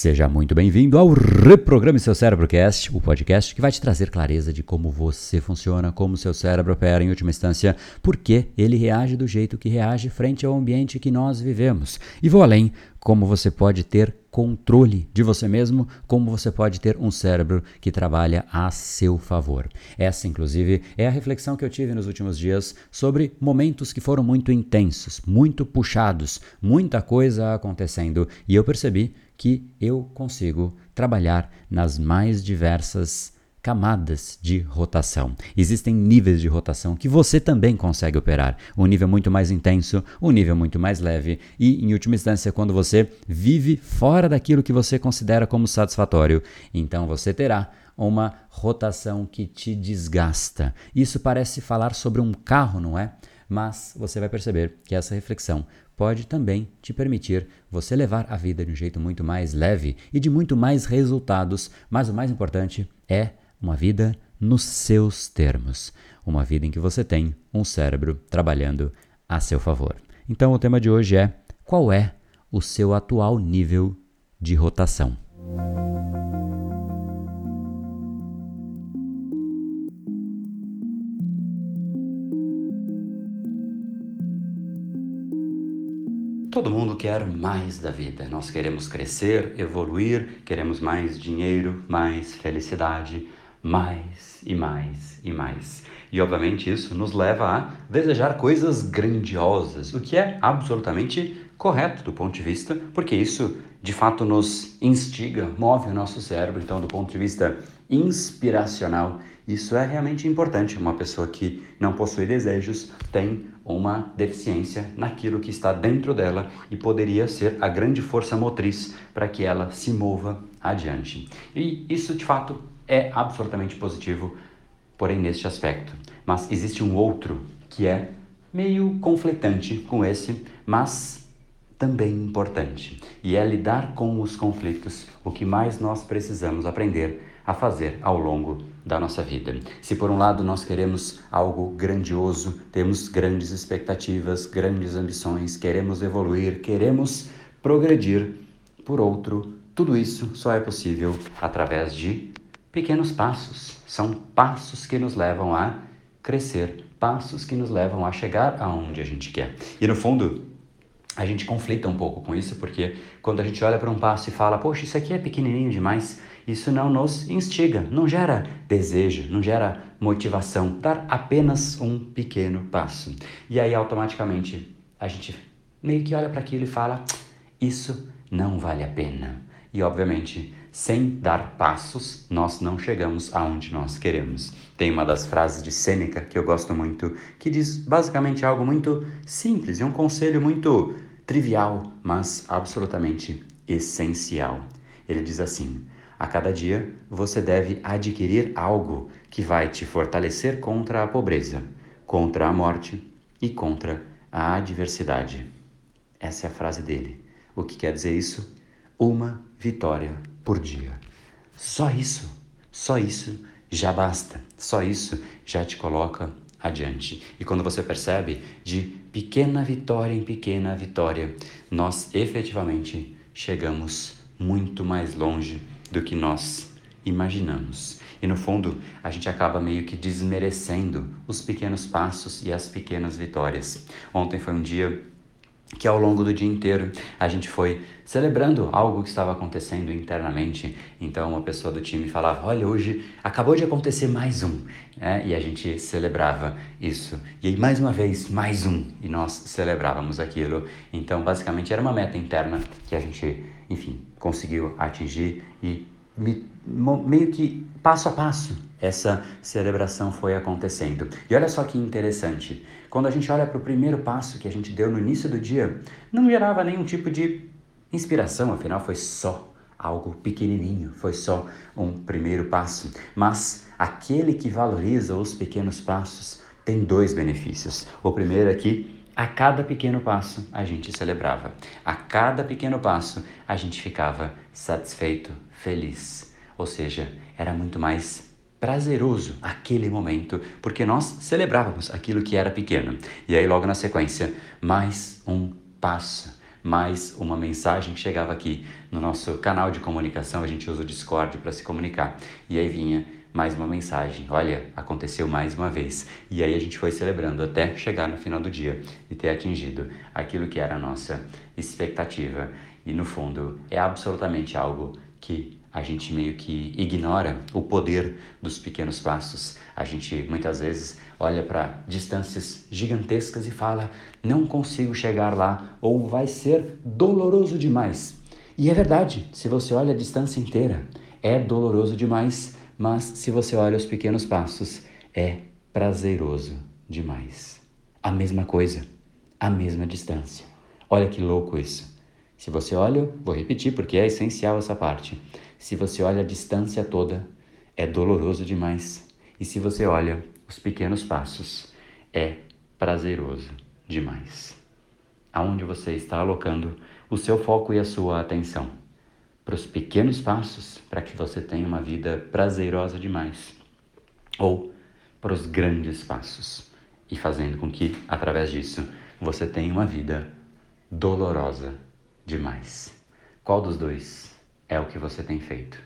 Seja muito bem-vindo ao Reprograme Seu Cérebro Cast, o podcast que vai te trazer clareza de como você funciona, como seu cérebro opera, em última instância, por que ele reage do jeito que reage frente ao ambiente que nós vivemos. E vou além, como você pode ter controle de você mesmo, como você pode ter um cérebro que trabalha a seu favor. Essa, inclusive, é a reflexão que eu tive nos últimos dias sobre momentos que foram muito intensos, muito puxados, muita coisa acontecendo, e eu percebi que eu consigo trabalhar nas mais diversas camadas de rotação. Existem níveis de rotação que você também consegue operar. Um nível muito mais intenso, um nível muito mais leve e, em última instância, quando você vive fora daquilo que você considera como satisfatório, então você terá uma rotação que te desgasta. Isso parece falar sobre um carro, não é? Mas você vai perceber que essa reflexão pode também te permitir você levar a vida de um jeito muito mais leve e de muito mais resultados, mas o mais importante é uma vida nos seus termos, uma vida em que você tem um cérebro trabalhando a seu favor. Então o tema de hoje é: qual é o seu atual nível de rotação? Todo mundo quer mais da vida. Nós queremos crescer, evoluir, queremos mais dinheiro, mais felicidade, mais e mais e mais. E obviamente isso nos leva a desejar coisas grandiosas, o que é absolutamente correto do ponto de vista, porque isso de fato nos instiga, move o nosso cérebro. Então, do ponto de vista inspiracional, isso é realmente importante. Uma pessoa que não possui desejos tem uma deficiência naquilo que está dentro dela e poderia ser a grande força motriz para que ela se mova adiante. E isso de fato é absolutamente positivo, porém neste aspecto. Mas existe um outro que é meio conflitante com esse, mas também importante, e é lidar com os conflitos, o que mais nós precisamos aprender a fazer ao longo da nossa vida. Se por um lado nós queremos algo grandioso, temos grandes expectativas, grandes ambições, queremos evoluir, queremos progredir, por outro, tudo isso só é possível através de pequenos passos. São passos que nos levam a crescer, passos que nos levam a chegar aonde a gente quer. E no fundo, a gente conflita um pouco com isso, porque quando a gente olha para um passo e fala, poxa, isso aqui é pequenininho demais, isso não nos instiga, não gera desejo, não gera motivação, dar apenas um pequeno passo. E aí automaticamente a gente meio que olha para aquilo e fala: isso não vale a pena. E obviamente, sem dar passos, nós não chegamos aonde nós queremos. Tem uma das frases de Sêneca que eu gosto muito, que diz basicamente algo muito simples e um conselho muito trivial, mas absolutamente essencial. Ele diz assim: a cada dia você deve adquirir algo que vai te fortalecer contra a pobreza, contra a morte e contra a adversidade. Essa é a frase dele. O que quer dizer isso? Uma vitória por dia. Só isso, só isso já basta. Só isso já te coloca adiante. E quando você percebe de pequena vitória em pequena vitória, nós efetivamente chegamos muito mais longe do que nós imaginamos. E no fundo, a gente acaba meio que desmerecendo os pequenos passos e as pequenas vitórias. Ontem foi um dia que ao longo do dia inteiro a gente foi celebrando algo que estava acontecendo internamente. Então uma pessoa do time falava: Olha, hoje acabou de acontecer mais um. É, e a gente celebrava isso. E aí, mais uma vez, mais um. E nós celebrávamos aquilo. Então, basicamente, era uma meta interna que a gente, enfim, conseguiu atingir e meio que passo a passo essa celebração foi acontecendo. E olha só que interessante, quando a gente olha para o primeiro passo que a gente deu no início do dia, não gerava nenhum tipo de inspiração, afinal foi só algo pequenininho, foi só um primeiro passo. Mas aquele que valoriza os pequenos passos tem dois benefícios. O primeiro é que a cada pequeno passo a gente celebrava, a cada pequeno passo a gente ficava satisfeito, feliz. Ou seja, era muito mais prazeroso aquele momento, porque nós celebrávamos aquilo que era pequeno. E aí, logo na sequência, mais um passo, mais uma mensagem que chegava aqui no nosso canal de comunicação. A gente usa o Discord para se comunicar. E aí vinha mais uma mensagem. Olha, aconteceu mais uma vez. E aí a gente foi celebrando até chegar no final do dia e ter atingido aquilo que era a nossa expectativa. E no fundo, é absolutamente algo que a gente meio que ignora o poder dos pequenos passos. A gente muitas vezes olha para distâncias gigantescas e fala: não consigo chegar lá, ou vai ser doloroso demais. E é verdade, se você olha a distância inteira, é doloroso demais mas se você olha os pequenos passos, é prazeroso demais. A mesma coisa, a mesma distância. Olha que louco isso. Se você olha, vou repetir porque é essencial essa parte. Se você olha a distância toda, é doloroso demais. E se você olha os pequenos passos, é prazeroso demais. Aonde você está alocando o seu foco e a sua atenção? Para os pequenos passos para que você tenha uma vida prazerosa demais, ou para os grandes passos e fazendo com que, através disso, você tenha uma vida dolorosa demais. Qual dos dois é o que você tem feito?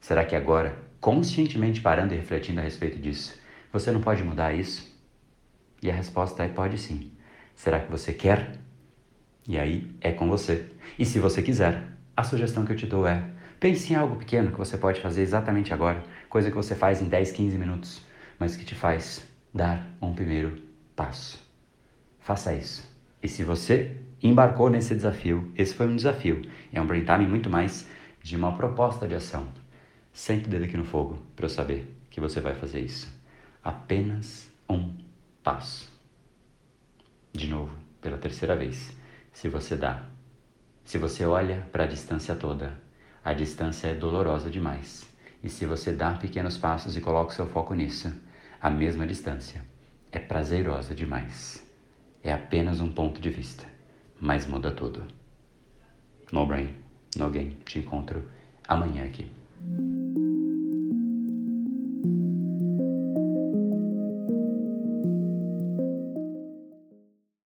Será que agora, conscientemente parando e refletindo a respeito disso, você não pode mudar isso? E a resposta é pode sim. Será que você quer? E aí é com você. E se você quiser, a sugestão que eu te dou é: pense em algo pequeno que você pode fazer exatamente agora, coisa que você faz em 10, 15 minutos, mas que te faz dar um primeiro passo. Faça isso. E se você embarcou nesse desafio, esse foi um desafio, é um brainstorming muito mais de uma proposta de ação. Sente o dedo aqui no fogo para eu saber que você vai fazer isso. Apenas um passo. De novo, pela terceira vez. Se você dá se você olha para a distância toda, a distância é dolorosa demais. E se você dá pequenos passos e coloca seu foco nisso, a mesma distância é prazerosa demais. É apenas um ponto de vista, mas muda tudo. No brain, no game. Te encontro amanhã aqui.